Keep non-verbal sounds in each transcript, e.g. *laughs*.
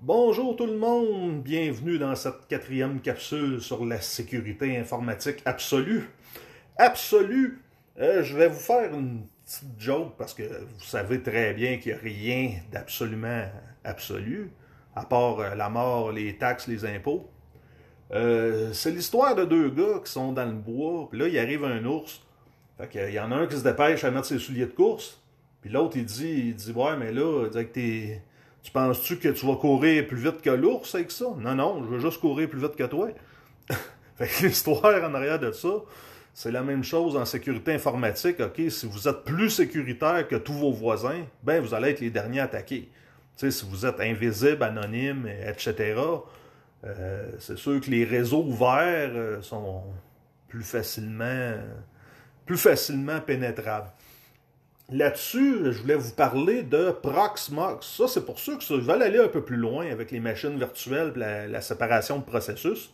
Bonjour tout le monde, bienvenue dans cette quatrième capsule sur la sécurité informatique absolue. Absolue, euh, je vais vous faire une petite joke parce que vous savez très bien qu'il n'y a rien d'absolument absolu, à part euh, la mort, les taxes, les impôts. Euh, c'est l'histoire de deux gars qui sont dans le bois, puis là, il arrive un ours. Fait y en a un qui se dépêche à mettre ses souliers de course, puis l'autre, il dit, il dit, ouais, mais là, tu penses-tu que tu vas courir plus vite que l'ours avec ça? Non, non, je veux juste courir plus vite que toi. *laughs* l'histoire en arrière de ça, c'est la même chose en sécurité informatique. Si vous êtes plus sécuritaire que tous vos voisins, ben vous allez être les derniers attaqués. Si vous êtes invisible, anonyme, etc., euh, c'est sûr que les réseaux ouverts euh, sont plus facilement pénétrables. Là-dessus, je voulais vous parler de Proxmox. Ça, c'est pour ceux qui veulent aller un peu plus loin avec les machines virtuelles et la, séparation de processus.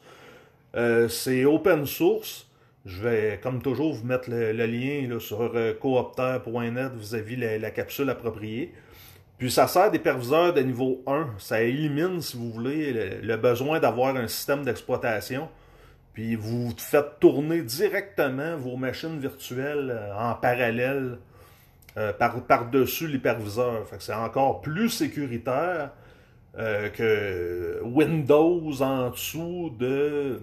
Euh, c'est open source. Je vais, comme toujours, vous mettre le, lien sur euh, coopter.net vis-à-vis la, la, capsule appropriée. Puis ça sert des perviseurs de niveau 1. Ça élimine, si vous voulez, le besoin d'avoir un système d'exploitation. Puis vous faites tourner directement vos machines virtuelles euh, en parallèle euh, par-dessus l'hyperviseur. c'est encore plus sécuritaire euh, que Windows en dessous de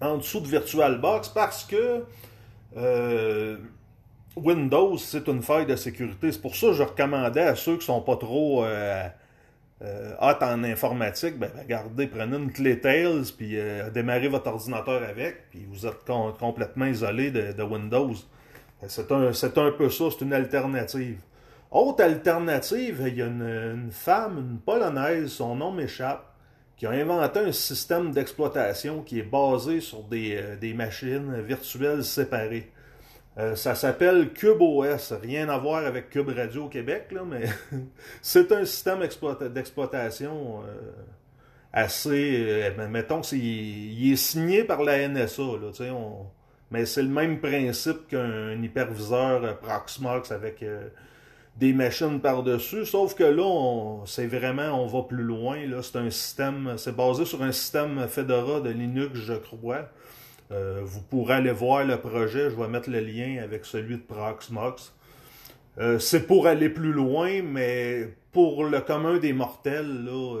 VirtualBox parce que euh, Windows, c'est une faille de sécurité. C'est pour ça que je recommandais à ceux qui sont pas trop hot en informatique, ben, regardez, prenez une clé Tails, puis démarrez votre ordinateur avec, puis vous êtes complètement isolé de Windows. C'est un, peu ça, c'est une alternative. Autre alternative, il y a une, femme, une polonaise, son nom m'échappe, qui a inventé un système d'exploitation qui est basé sur des, euh, machines virtuelles séparées. Euh, ça s'appelle CubeOS, rien à voir avec Cube Radio au Québec, mais *laughs* c'est un système d'exploitation euh, assez. mettons qu'il est signé par la NSA. Là, on, mais c'est le même principe qu'un hyperviseur Proxmox avec euh, des machines par-dessus, sauf que là, c'est vraiment, on va plus loin. Là, c'est un système, c'est basé sur un système Fedora de Linux, je crois. Euh, vous pourrez aller voir le projet, je vais mettre le lien avec celui de Proxmox. Euh, c'est pour aller plus loin, mais pour le commun des mortels, là,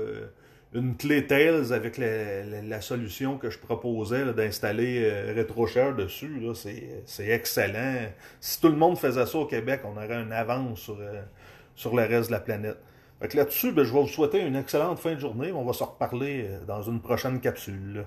une clé Tails avec la, solution que je proposais d'installer euh, RetroShare dessus. C'est excellent. Si tout le monde faisait ça au Québec, on aurait une avance sur, euh, sur le reste de la planète. Là-dessus, ben, je vais vous souhaiter une excellente fin de journée. On va se reparler euh, dans une prochaine capsule.